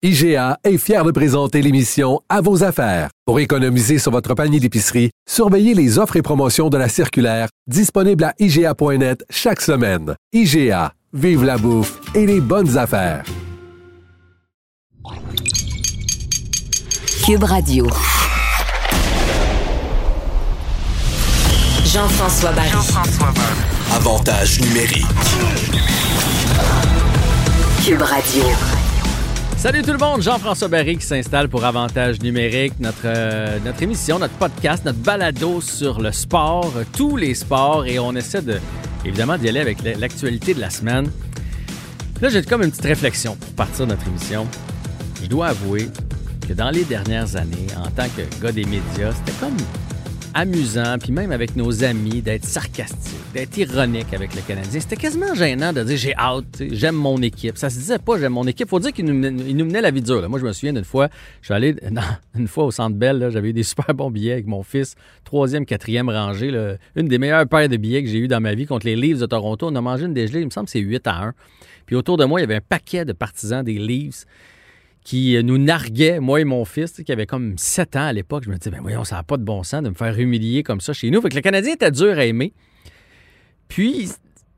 IGA est fier de présenter l'émission À vos affaires. Pour économiser sur votre panier d'épicerie, surveillez les offres et promotions de la circulaire disponible à IGA.net chaque semaine. IGA, vive la bouffe et les bonnes affaires. Cube Radio. Jean-François Barry. Avantage numérique. Cube Radio. Salut tout le monde, Jean-François Barry qui s'installe pour Avantage numérique, notre, euh, émission, notre podcast, notre balado sur le sport, euh, tous les sports, et on essaie de, évidemment d'y aller avec l'actualité de la semaine. Là, j'ai comme une petite réflexion pour partir de notre émission. Je dois avouer que dans les dernières années, en tant que gars des médias, c'était comme amusant, puis même avec nos amis, d'être sarcastique, d'être ironique avec le Canadien. C'était quasiment gênant de dire j'ai hâte, j'aime mon équipe. Ça se disait pas j'aime mon équipe. Faut dire qu'il nous, nous menait la vie dure. Moi, je me souviens d'une fois, je suis allé une fois au Centre Bell, j'avais eu des super bons billets avec mon fils, troisième, quatrième rangée, une des meilleures paires de billets que j'ai eu dans ma vie contre les Leafs de Toronto. On a mangé une dégelée, il me semble que c'est 8 à 1. Puis autour de moi, il y avait un paquet de partisans des Leafs qui euh, nous narguait, moi et mon fils, qui avait comme 7 ans à l'époque. Je me disais, ben voyons, ça n'a pas de bon sens de me faire humilier comme ça chez nous. Fait que le Canadien était dur à aimer. Puis,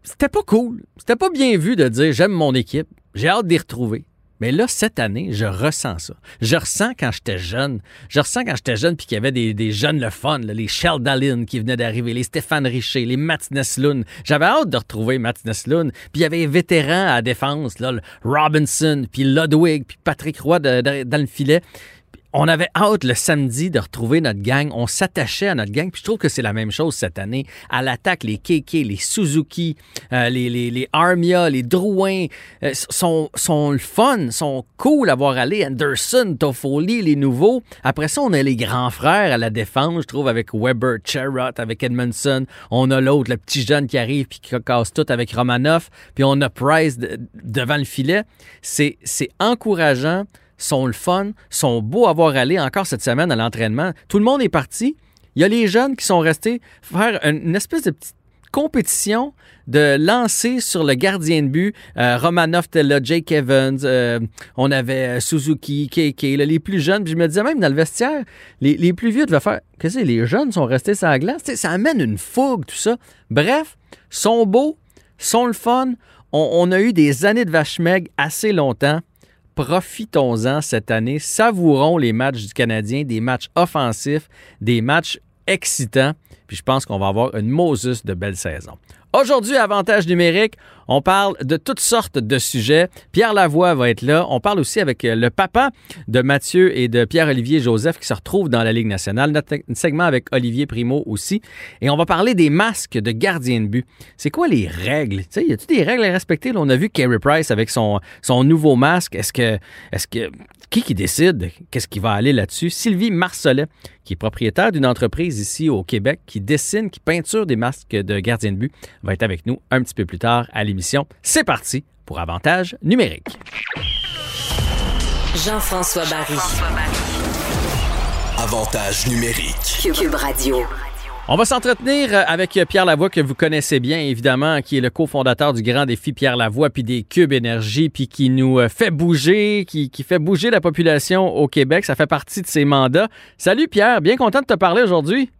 c'était pas cool. C'était pas bien vu de dire, j'aime mon équipe, j'ai hâte d'y retrouver. Mais là, cette année, je ressens ça. Je ressens quand j'étais jeune. Je ressens quand j'étais jeune puis qu'il y avait des, jeunes le fun, les Sheldon qui venaient d'arriver, les Stéphane Richer, les Mats Nesloun. J'avais hâte de retrouver Mats Nesloun. Puis il y avait les vétérans à défense, là, Robinson, puis Ludwig, puis Patrick Roy dans le filet on avait hâte le samedi de retrouver notre gang. On s'attachait à notre gang. Puis je trouve que c'est la même chose cette année. À l'attaque, les KK, les Suzuki, euh, les, les, les, Armia, les Drouin euh, sont, sont le fun, sont cool à voir aller. Anderson, Toffoli, les nouveaux. Après ça, on a les grands frères à la défense, je trouve, avec Weber, Cherrott, avec Edmondson. On a l'autre, le petit jeune qui arrive puis qui casse tout avec Romanoff. Puis on a Price devant le filet. C'est encourageant sont le fun, sont beaux à voir aller encore cette semaine à l'entraînement. Tout le monde est parti. Il y a les jeunes qui sont restés faire une espèce de petite compétition de lancer sur le gardien de but. Euh, Romanov là, Jake Evans, euh, on avait euh, Suzuki, KK, les plus jeunes. Puis je me disais même dans le vestiaire, les, plus vieux devaient faire Qu'est-ce que les jeunes sont restés sur la glace? ça amène une fougue, tout ça. Bref, sont beaux, sont le fun. On, a eu des années de vache assez longtemps profitons-en cette année, savourons les matchs du Canadien, des matchs offensifs, des matchs excitants, puis je pense qu'on va avoir une Moses de belle saison. Aujourd'hui, avantage numérique, on parle de toutes sortes de sujets. Pierre Lavoie va être là. On parle aussi avec euh, le papa de Mathieu et de Pierre-Olivier Joseph qui se retrouvent dans la Ligue nationale. Notre segment avec Olivier Primo aussi. Et on va parler des masques de gardien de but. C'est quoi les règles? Tu y a-t-il des règles à respecter? on a vu Carey Price avec son, nouveau masque. Est-ce que, est-ce que, qui qui décide? Qu'est-ce qui va aller là-dessus? Sylvie Marcelet, qui est propriétaire d'une entreprise ici au Québec, qui dessine, qui peinture des masques de gardien de but, va être avec nous un petit peu plus tard à l'émission. C'est parti pour Avantage numérique. Jean-François Barry. Avantage numérique. Cube Radio. On va s'entretenir euh, avec Pierre Lavoie, que vous connaissez bien, évidemment, qui est le cofondateur du Grand Défi Pierre Lavoie, puis des Cubes Énergie, puis qui nous euh, fait bouger, qui, fait bouger la population au Québec. Ça fait partie de ses mandats. Salut Pierre, bien content de te parler aujourd'hui.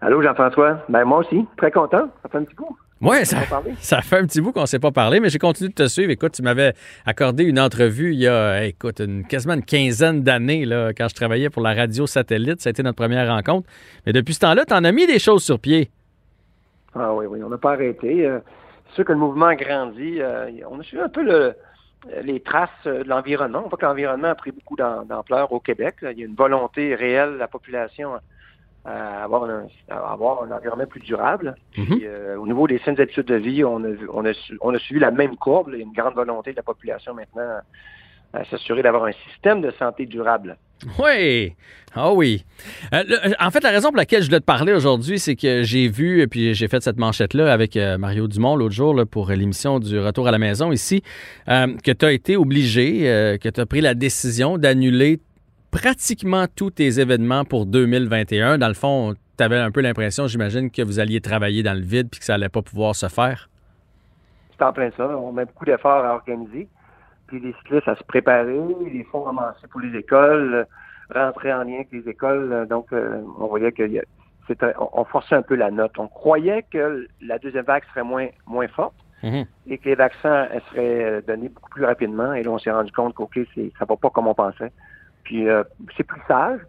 Allô Jean-François. Ben moi aussi, très content. Ça fait un petit coup. Oui, ça, ça fait un petit bout qu'on ne s'est pas parlé, mais j'ai continué de te suivre. Écoute, tu m'avais accordé une entrevue il y a, écoute, une, quasiment une quinzaine d'années, là, quand je travaillais pour la radio satellite. Ça a été notre première rencontre. Mais depuis ce temps-là, tu en as mis des choses sur pied. Ah oui, oui, on n'a pas arrêté. Euh, c'est sûr que le mouvement a grandi. Euh, on a suivi un peu les traces de l'environnement. On voit que l'environnement a pris beaucoup d'ampleur au Québec. Il y a une volonté réelle de la population à avoir un, avoir un environnement plus durable. Mhm. Euh, au niveau des saines habitudes de vie, on a, on, a, on a suivi la même courbe. Il y a une grande volonté de la population maintenant à s'assurer d'avoir un système de santé durable. Oui, ah oui. Euh, en fait, la raison pour laquelle je voulais te parler aujourd'hui, c'est que j'ai vu, et puis j'ai fait cette manchette-là avec euh, Mario Dumont l'autre jour pour l'émission du Retour à la maison ici, que tu as été obligé, que tu as pris la décision d'annuler pratiquement tous tes événements pour 2021. Dans le fond, tu avais un peu l'impression, j'imagine, que vous alliez travailler dans le vide puis que ça allait pas pouvoir se faire? C'est en plein ça. On met beaucoup d'efforts à organiser. puis les cyclistes à se préparer, les fonds ramassés pour les écoles, rentrer en lien avec les écoles. Donc, euh, on voyait que on, forçait un peu la note. On croyait que la deuxième vague serait moins, moins forte Mhm. et que les vaccins seraient euh, donnés beaucoup plus rapidement. Et là, on s'est rendu compte qu'OK, ça va pas comme on pensait. Puis, euh, c'est plus sage,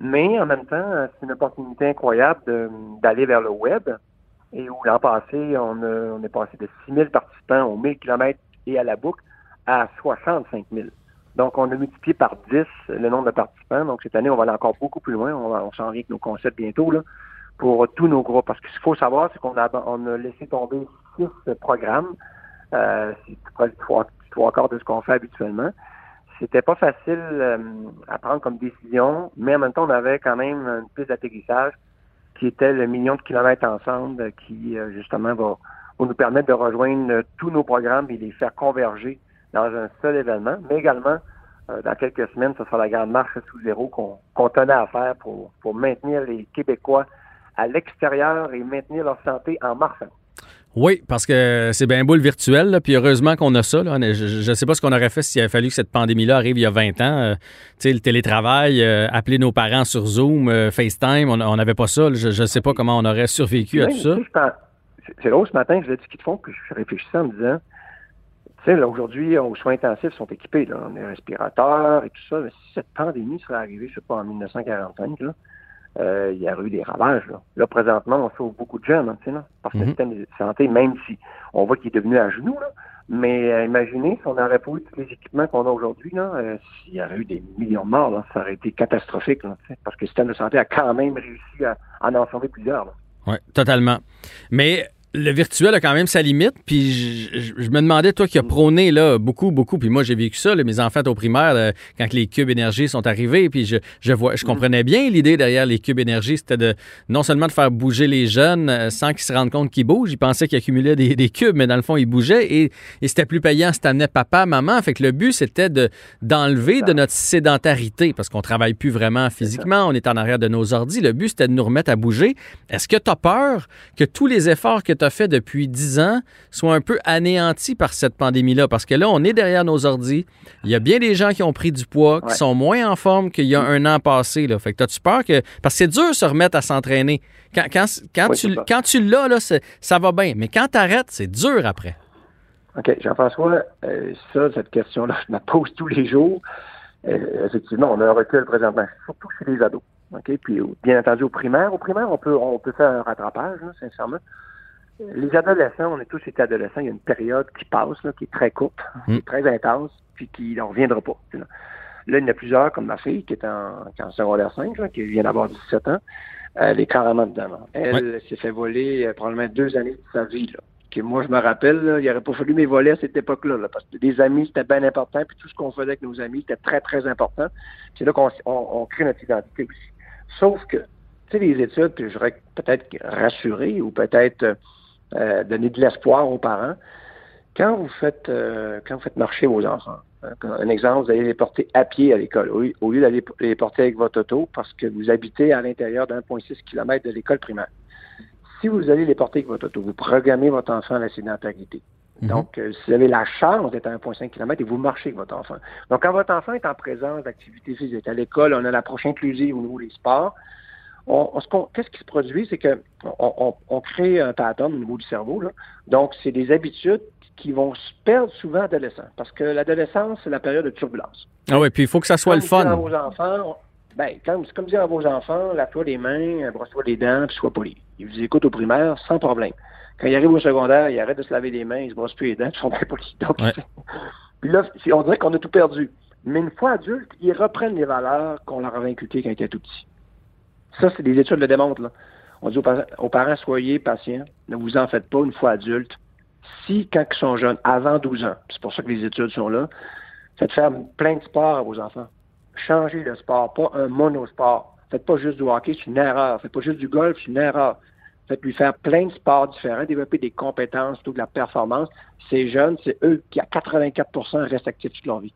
mais en même temps, c'est une opportunité incroyable d'aller vers le web. Et où l'an passé, on, a- on est passé de 6 000 participants aux 1000 km et à la boucle à 65 000. Donc, on a multiplié par 10 le nombre de participants. Donc, cette année, on va aller encore beaucoup plus loin. On, s'en vient avec nos concepts bientôt là, pour tous nos groupes. Parce que ce qu'il faut savoir, c'est qu'on a, on a laissé tomber six programmes. Euh, c'est trois, trois quarts de ce qu'on fait habituellement. C'était pas facile euh, à prendre comme décision, mais en même temps, on avait quand même une piste d'atterrissage qui était le million de kilomètres ensemble, euh, qui euh, justement va, va nous permettre de rejoindre euh, tous nos programmes et les faire converger dans un seul événement, mais également euh, dans quelques semaines, ce sera la grande marche sous zéro qu'on tenait à faire pour, pour maintenir les Québécois à l'extérieur et maintenir leur santé en marchant. Oui, parce que c'est bien beau le virtuel, là, puis heureusement qu'on a ça. là. Je ne sais pas ce qu'on aurait fait s'il avait fallu que cette pandémie-là arrive il y a 20 ans. Euh, tu sais, le télétravail, euh, appeler nos parents sur Zoom, euh, FaceTime, on n'avait pas ça. là. Je ne sais pas comment on aurait survécu à tout ça. C'est drôle, ce matin, je l'ai dit qu'ils te font, puis je réfléchissais en me disant, tu sais, là, aujourd'hui, aux soins intensifs sont équipés, là, on a des respirateurs et tout ça, mais si cette pandémie serait arrivée, je sais pas, en 1945, là, euh, il y aurait eu des ravages. Là, Là, présentement, on sauve beaucoup de jeunes, hein, tu sais, là, parce que Mhm. le système de santé, même si on voit qu'il est devenu à genoux, là, mais euh, imaginez si on n'aurait pas eu tous les équipements qu'on a aujourd'hui, là, euh, s'il y aurait eu des millions de morts, là, ça aurait été catastrophique, là, tu sais, parce que le système de santé a quand même réussi à, à en sauver plusieurs. Oui, totalement. Mais le virtuel a quand même sa limite. Puis je, je- je me demandais, toi qui as prôné là, beaucoup, beaucoup, puis moi j'ai vécu ça, là, mes enfants au primaire, là, quand les cubes énergie sont arrivés, puis je, je, vois, je comprenais bien l'idée derrière les cubes énergie, c'était de non seulement de faire bouger les jeunes euh, sans qu'ils se rendent compte qu'ils bougent, ils pensaient qu'ils accumulaient des, des cubes, mais dans le fond, ils bougeaient et, et c'était plus payant si t'amenais papa, maman. Fait que le but, c'était de, d'enlever de notre sédentarité, parce qu'on travaille plus vraiment physiquement, on est en arrière de nos ordis. Le but, c'était de nous remettre à bouger. Est-ce que tu as peur que tous les efforts que tu as faits depuis 10 ans soient un peu anéantis par cette pandémie-là? Parce que là, on est derrière nos ordis. Il y a bien des gens qui ont pris du poids, qui Ouais. sont moins en forme qu'il y a un an passé. Là. Fait que as-tu peur que. Parce que c'est dur de se remettre à s'entraîner. Quand, quand, quand, Oui, tu, quand tu l'as, là, ça va bien. Mais quand tu arrêtes, c'est dur après. OK, Jean-François, euh, ça, cette question-là, je me pose tous les jours. Euh, effectivement, on a un recul présentement, surtout chez les ados. OK? Puis, bien entendu, au primaire, au primaire, on peut, on peut faire un rattrapage, là, sincèrement. Euh, Les adolescents, on est tous été adolescents, il y a une période qui passe, là, qui est très courte, qui Mm. est très intense, puis qui n'en reviendra pas. Là. Là, il y en a plusieurs, comme ma fille, qui est en, qui est en secondaire 5, là, qui vient d'avoir 17 ans. Elle est carrément dedans. Elle s'est fait voler euh, probablement deux années de sa vie. Là. Que moi, je me rappelle, là, il n'aurait pas fallu mes volets à cette époque-là. là, parce que des amis, c'était bien important. Puis tout ce qu'on faisait avec nos amis, c'était très, très important. C'est là qu'on on, on crée notre identité aussi. Sauf que, tu sais, les études, puis je voudrais peut-être rassurer ou peut-être euh, donner de l'espoir aux parents. Quand vous faites euh, quand vous faites marcher vos enfants, hein, un exemple, vous allez les porter à pied à l'école, au, au lieu d'aller les porter avec votre auto parce que vous habitez à l'intérieur d'1,6 km de l'école primaire. Si vous allez les porter avec votre auto, vous programmez votre enfant à la sédentarité. Mhm. Donc, euh, si vous avez la chance d'être à 1,5 km et vous marchez avec votre enfant. Donc, quand votre enfant est en présence d'activité physique, à l'école, on a l'approche inclusive au niveau des sports, on, on qu'est-ce qui se produit, c'est que on, on- on crée un pattern au niveau du cerveau. Là. Donc, c'est des habitudes qui vont se perdre souvent adolescents. Parce que l'adolescence, c'est la période de turbulence. Ah oui, puis il faut que ça soit Comme le fun. vos enfants, ben, comme, comme dire à vos enfants, lave-toi les mains, brosse-toi les dents, puis sois poli. Ils vous écoutent au primaire sans problème. Quand ils arrivent au secondaire, ils arrêtent de se laver les mains, ils se brossent plus les dents, ils sont très polis. Donc, Ouais. puis là, on dirait qu'on a tout perdu. Mais une fois adultes, ils reprennent les valeurs qu'on leur avait inculquées quand ils étaient tout petits. Ça, c'est des études le démontrent. On dit aux, par- aux parents, soyez patients, ne vous en faites pas une fois adultes. Si, quand ils sont jeunes, avant 12 ans, c'est pour ça que les études sont là, faites faire plein de sports à vos enfants. Changez de sport, pas un monosport. Faites pas juste du hockey, c'est une erreur. Faites pas juste du golf, c'est une erreur. Faites lui faire plein de sports différents, développer des compétences, tout de la performance. Ces jeunes, c'est eux qui, à 84% restent actifs toute leur vie.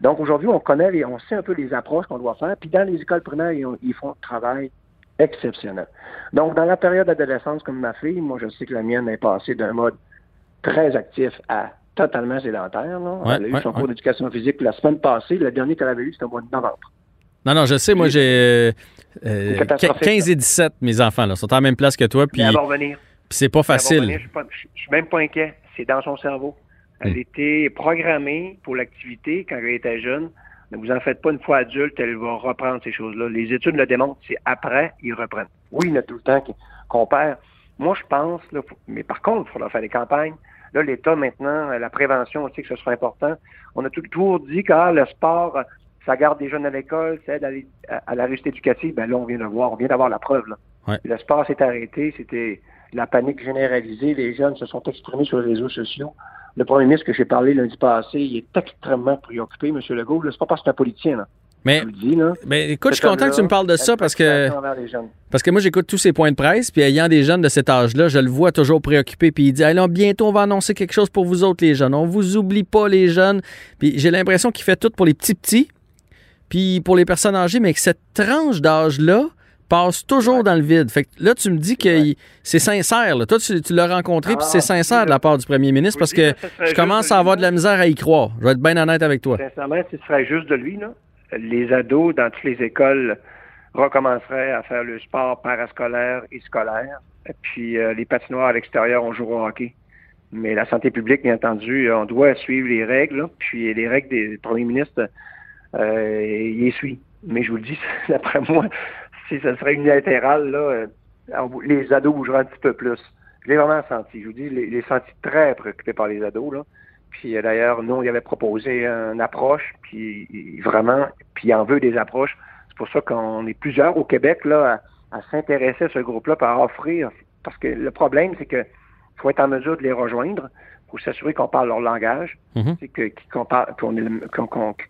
Donc aujourd'hui, on connaît, les, on sait un peu les approches qu'on doit faire. Puis dans les écoles primaires, ils, ont- ils font un travail exceptionnel. Donc dans la période d'adolescence comme ma fille, moi je sais que la mienne est passée d'un mode très actif à totalement sédentaire. Là. Ouais, elle a eu ouais, son ouais. cours d'éducation physique la semaine passée. Le dernier qu'elle avait eu, c'était au mois de novembre. Non, non, je sais, moi, j'ai euh, C'est catastrophique, 15 et 17, mes enfants, là, sont en même place que toi, puis c'est pas facile. Je suis pas- je suis même pas inquiet. C'est dans son cerveau. Elle Hmm. était programmée pour l'activité quand elle était jeune. Ne vous en faites pas une fois adulte, elle va reprendre ces choses-là. Les études le démontrent, c'est après, ils reprennent. Oui, il y en a tout le temps qu'on perd. Moi, je pense, là, faut- mais par contre, il faudra faire des campagnes. Là, l'État, maintenant, euh, la prévention aussi, que ce sera important. On a tout toujours dit que ah, le sport, euh, ça garde des jeunes à l'école, ça aide à, l'é- à- à la réussite éducative. Ben là, on vient de voir, on vient d'avoir la preuve. Là. Ouais. Le sport s'est arrêté, c'était la panique généralisée. Les jeunes se sont exprimés sur les réseaux sociaux. Le premier ministre que j'ai parlé lundi passé, il est extrêmement préoccupé, M. Legault. C'est pas parce que c'est un politicien, là. Mais, dis, là. mais écoute, je suis content que tu me parles de ça parce que. Parce que moi, j'écoute tous ces points de presse, puis ayant des jeunes de cet âge-là, je le vois toujours préoccupé, puis il dit Alors, bientôt, on va annoncer quelque chose pour vous autres, les jeunes. On vous oublie pas, les jeunes. Puis j'ai l'impression qu'il fait tout pour les petits-petits, puis pour les personnes âgées, mais que cette tranche d'âge-là passe toujours dans le vide. Fait que là, tu me dis que Ouais. c'est sincère. là. Toi, tu, tu l'as rencontré, puis Ah, c'est sincère de la part du premier ministre, parce que je commence à avoir de la misère à y croire. Je vais être bien honnête avec toi. Sincèrement, si ce serait juste de lui, là, les ados dans toutes les écoles recommenceraient à faire le sport parascolaire et scolaire. Et puis euh, les patinoires à l'extérieur, on jouera au hockey. Mais la santé publique, bien entendu, on doit suivre les règles. là. Puis les règles des premiers ministres, euh, il les suit. Mais je vous le dis, d'après moi, si ça serait unilatéral, là, euh, les ados bougeraient un petit peu plus. Je l'ai vraiment senti. Je vous dis, les, les senti très préoccupés par les ados. Là. Puis euh, d'ailleurs, nous, on y avait proposé une approche, puis vraiment, puis il en veut des approches. C'est pour ça qu'on est plusieurs au Québec là à, à s'intéresser à ce groupe-là, par offrir. Parce que le problème, c'est que faut être en mesure de les rejoindre. Faut s'assurer qu'on parle leur langage, c'est que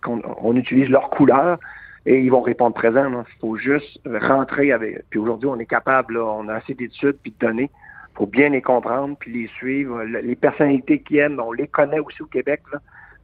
qu'on utilise leur couleur et ils vont répondre présent. Il faut juste rentrer avec. Puis aujourd'hui, on est capable, là, on a assez d'études puis de données faut bien les comprendre puis les suivre. Le- Les personnalités qui aiment, on les connaît aussi au Québec. Là.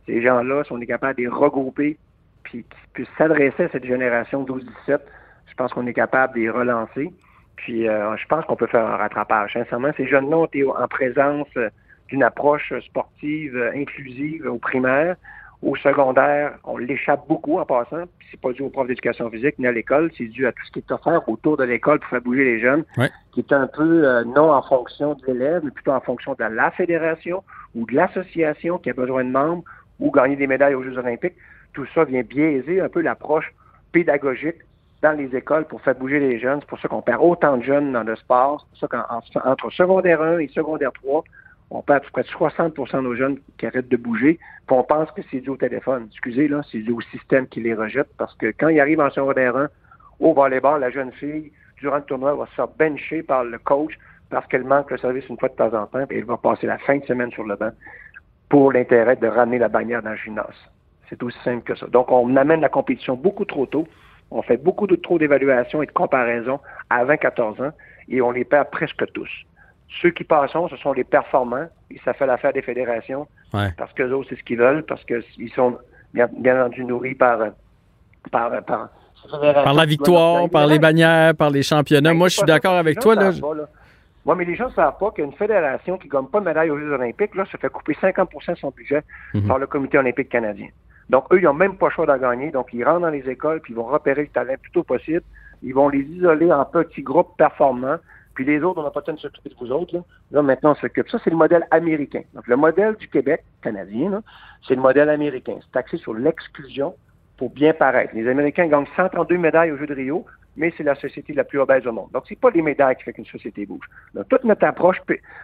Ces gens-là, si on est capable de les regrouper puis qui puissent s'adresser à cette génération 12-17, je pense qu'on est capable de les relancer. Puis euh, je pense qu'on peut faire un rattrapage. Sincèrement, ces jeunes-là ont été en présence euh, d'une approche sportive euh, inclusive au primaire. Au secondaire, on l'échappe beaucoup en passant. C'est pas dû aux profs d'éducation physique ni à l'école, c'est dû à tout ce qui est offert autour de l'école pour faire bouger les jeunes, Ouais. qui est un peu euh, non en fonction de l'élève, mais plutôt en fonction de la fédération ou de l'association qui a besoin de membres ou gagner des médailles aux Jeux olympiques. Tout ça vient biaiser un peu l'approche pédagogique dans les écoles pour faire bouger les jeunes. C'est pour ça qu'on perd autant de jeunes dans le sport. C'est pour ça qu'entre secondaire 1 et secondaire 3, on perd à peu près 60% de nos jeunes qui arrêtent de bouger. Puis on pense que c'est dû au téléphone. Excusez, là, c'est dû au système qui les rejette parce que quand ils arrivent en secondaire 1, au volleyball, la jeune fille, durant le tournoi, va se faire bencher par le coach parce qu'elle manque le service une fois de temps en temps, puis elle va passer la fin de semaine sur le banc pour l'intérêt de ramener la bannière dans le gymnase. C'est aussi simple que ça. Donc, on amène la compétition beaucoup trop tôt. On fait beaucoup de trop d'évaluations et de comparaisons à 20-14 ans et on les perd presque tous. Ceux qui passent, ce sont les performants et ça fait l'affaire des fédérations Ouais. parce que autres, c'est ce qu'ils veulent, parce qu'ils sont bien, bien entendu nourris par, par, par, Par la victoire, par les bannières, par les championnats. Ben, Moi, je suis d'accord avec toi. Là. Ouais, mais les gens ne savent pas qu'une fédération qui ne gagne pas de médaille aux Jeux olympiques, là, se fait couper 50% de son budget Mhm. par le comité olympique canadien. Donc, eux, ils n'ont même pas le choix d'en gagner. Donc, ils rentrent dans les écoles, puis ils vont repérer le talent le plus tôt possible. Ils vont les isoler en petits groupes performants. Puis les autres, on n'a pas le temps de s'occuper de vous autres. Là, là maintenant, on s'occupe. Ça, c'est le modèle américain. Donc, le modèle du Québec canadien, c'est le modèle américain. C'est axé sur l'exclusion pour bien paraître. Les Américains gagnent 132 médailles aux Jeux de Rio, mais c'est la société la plus obèse au monde. Donc, c'est pas les médailles qui fait qu'une société bouge. Donc, toute notre approche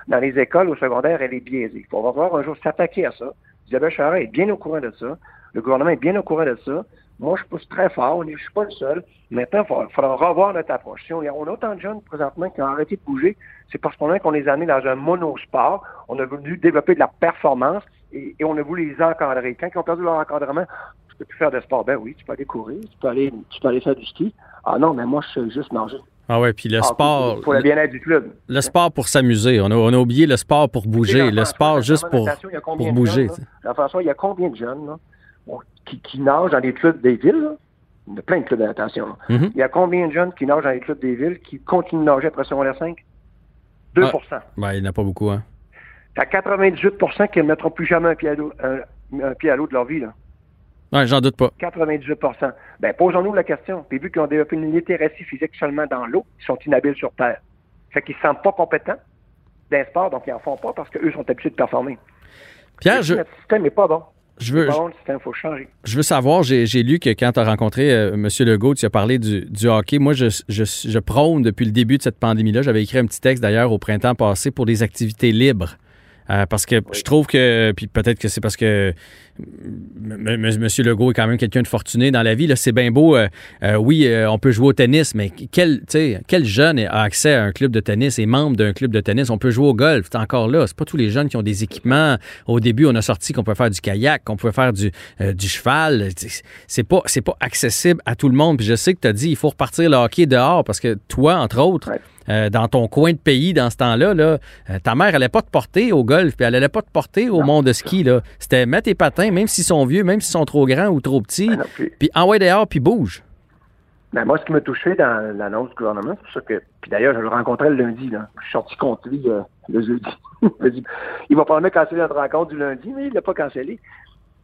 dans les écoles au secondaire, elle est biaisée. On va voir un jour s'attaquer à ça. Isabelle Charest est bien au courant de ça. Le gouvernement est bien au courant de ça. Moi, je pousse très fort. Je suis pas le seul. Maintenant, il faudra, faudra revoir notre approche. Si on, on a autant de jeunes présentement qui ont arrêté de bouger, c'est parce qu'on a qu'on les a amenés dans un monosport. On a voulu développer de la performance et, et on a voulu les encadrer. Quand ils ont perdu leur encadrement, tu peux plus faire de sport. Ben oui, tu peux aller courir, tu peux aller, tu peux aller faire du ski. Ah non, mais moi, je sais juste nager. Ah ouais, puis le Ah, sport, Pour le bien-être du club. le sport pour s'amuser. On a, on a oublié le sport pour bouger, le sport juste pour, pour bouger. jeunes, là? Jean-François, il y a combien de jeunes là, qui, qui nagent dans les clubs des villes? là? Il y a plein de clubs de natation. là. Mhm. Il y a combien de jeunes qui nagent dans les clubs des villes qui continuent de nager après secondaire 5? 2 Ben, il n'y en a pas beaucoup. Hein. T'as 98% qui ne mettront plus jamais un pied à l'eau, un, un pied à l'eau de leur vie. Là. Ouais, j'en doute pas. 98% Ben, posons-nous la question. Puis vu qu'ils ont développé une littératie physique seulement dans l'eau, ils sont inhabiles sur Terre. Fait qu'ils ne se sentent pas compétents d'un sport, donc ils n'en font pas parce qu'eux sont habitués de performer. Pierre, je... Notre système n'est pas bon? Je veux, bon, le système, faut changer. Je veux savoir, j'ai lu que quand tu as rencontré euh, M. Legault, tu as parlé du, du hockey. Moi, je, je, je, prône depuis le début de cette pandémie-là. J'avais écrit un petit texte d'ailleurs au printemps passé pour des activités libres. Euh, parce que je trouve que, puis peut-être que c'est parce que M. Legault est quand même quelqu'un de fortuné dans la vie. C'est bien beau. Euh, euh, oui, on peut jouer au tennis, mais quel, quel jeune a accès à un club de tennis et membre d'un club de tennis? On peut jouer au golf. C'est encore là. C'est pas tous les jeunes qui ont des équipements. Au début, on a sorti qu'on peut faire du kayak, qu'on peut faire du, cheval. C'est pas, pas accessible à tout le monde. Puis je sais que tu as dit il faut repartir le hockey dehors parce que toi, entre autres, euh, dans ton coin de pays dans ce temps-là, là, euh, ta mère n'allait pas te porter au golf, puis elle n'allait pas te porter au monde de ski. Là. C'était mettre tes patins, même s'ils sont vieux, même s'ils sont trop grands ou trop petits, ben puis envoie dehors, puis bouge. Ben moi, ce qui m'a touché dans l'annonce du gouvernement, c'est ça que. Puis d'ailleurs, je le rencontrais le lundi. Là. Je suis sorti contre lui euh, le jeudi. il va probablement canceller notre rencontre du lundi, mais il ne l'a pas cancellé.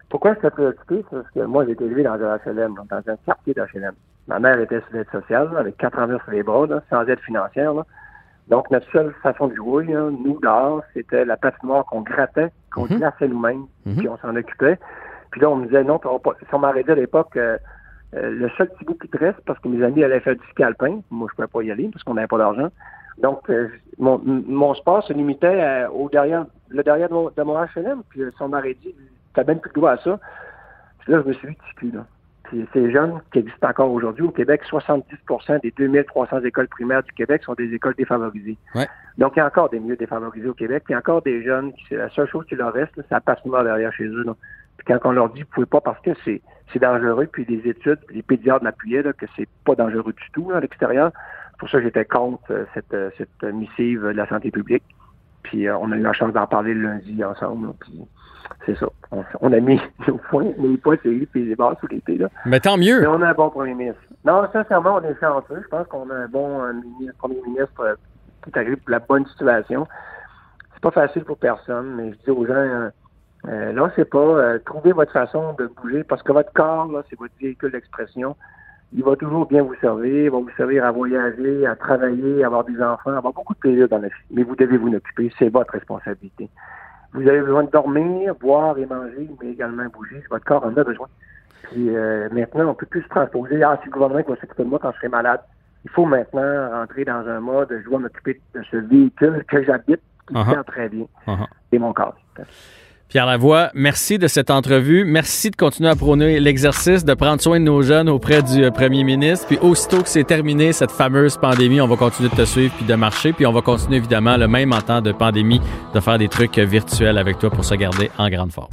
Pourquoi je suis préoccupé? C'est parce que moi, j'ai été élevé dans un HLM, dans un quartier d'HLM. Ma mère était sur l'aide sociale, avec quatre ans sur les bras, sans aide financière. Donc, notre seule façon de jouer, nous, dehors, c'était la patinoire qu'on grattait, qu'on mm glaçait nous-mêmes, mhm. puis on s'en occupait. Puis là, on me disait, non, pas... si on m'arrêtait à l'époque, euh, euh, le seul petit bout qui te reste, parce que mes amis allaient faire du ski alpin, moi, je ne pouvais pas y aller, parce qu'on n'avait pas d'argent. Donc, euh, mon, mon, sport se limitait au derrière, le derrière de mon, de mon HLM, puis si on m'aurait dit, t'as même plus de droit à ça. Puis là, je me suis dit, là ces jeunes qui existent encore aujourd'hui au Québec, 70% des 2300 écoles primaires du Québec sont des écoles défavorisées. Donc, il y a encore des milieux défavorisés au Québec. Il y a encore des jeunes qui, c'est la seule chose qui leur reste, c'est la patinoire derrière chez eux. Puis quand on leur dit, vous pouvez pas parce que c'est, c'est dangereux, puis les études, les pédiatres m'appuyaient là, que c'est pas dangereux du tout à l'extérieur. C'est pour ça que j'étais contre euh, cette, euh, cette missive de la santé publique. Puis euh, on a eu la chance d'en parler le lundi ensemble. puis c'est ça. On, a mis nos points, les points puis les barres sous l'été. Là. Mais tant mieux. Mais on a un bon premier ministre. Non, sincèrement, on est chanceux. Je pense qu'on a un bon premier ministre euh, qui arrive pour la bonne situation. C'est pas facile pour personne, mais je dis aux gens, euh, euh là, c'est pas euh, trouver votre façon de bouger parce que votre corps, là, c'est votre véhicule d'expression. Il va toujours bien vous servir, il va vous servir à voyager, à travailler, à avoir des enfants, à avoir beaucoup de plaisir dans la vie. Mais vous devez vous en occuper, c'est votre responsabilité. Vous avez besoin de dormir, boire et manger, mais également bouger. Votre corps en a besoin. Puis euh, maintenant, on peut plus se transposer. Ah, c'est le gouvernement qui va s'occuper de moi quand je serai malade. Il faut maintenant rentrer dans un mode, je dois m'occuper de ce véhicule que j'habite, qui uh -huh. très bien. Uh-huh. C'est mon corps. Pierre Lavoie, merci de cette entrevue. Merci de continuer à prôner l'exercice de prendre soin de nos jeunes auprès du euh, premier ministre. Puis aussitôt que c'est terminé, cette fameuse pandémie, on va continuer de te suivre puis de marcher. Puis on va continuer évidemment, le même en temps de pandémie, de faire des trucs virtuels avec toi pour se garder en grande forme.